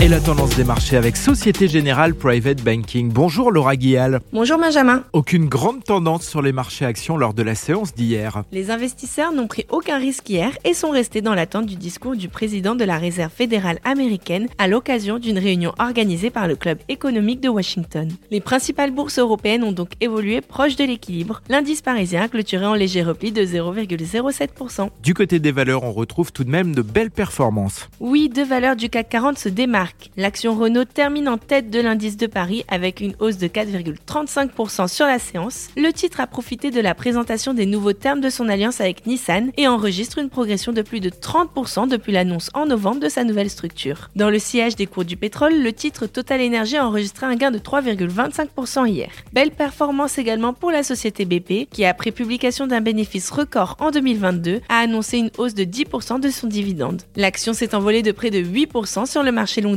Et la tendance des marchés avec Société Générale Private Banking. Bonjour Laura Guial. Bonjour Benjamin. Aucune grande tendance sur les marchés actions lors de la séance d'hier. Les investisseurs n'ont pris aucun risque hier et sont restés dans l'attente du discours du président de la Réserve fédérale américaine à l'occasion d'une réunion organisée par le Club économique de Washington. Les principales bourses européennes ont donc évolué proche de l'équilibre. L'indice parisien a clôturé en léger repli de 0,07%. Du côté des valeurs, on retrouve tout de même de belles performances. Oui, deux valeurs du CAC 40 se L'action Renault termine en tête de l'indice de Paris avec une hausse de 4,35% sur la séance. Le titre a profité de la présentation des nouveaux termes de son alliance avec Nissan et enregistre une progression de plus de 30% depuis l'annonce en novembre de sa nouvelle structure. Dans le sillage des cours du pétrole, le titre Total Energy a enregistré un gain de 3,25% hier. Belle performance également pour la société BP qui, après publication d'un bénéfice record en 2022, a annoncé une hausse de 10% de son dividende. L'action s'est envolée de près de 8% sur le marché long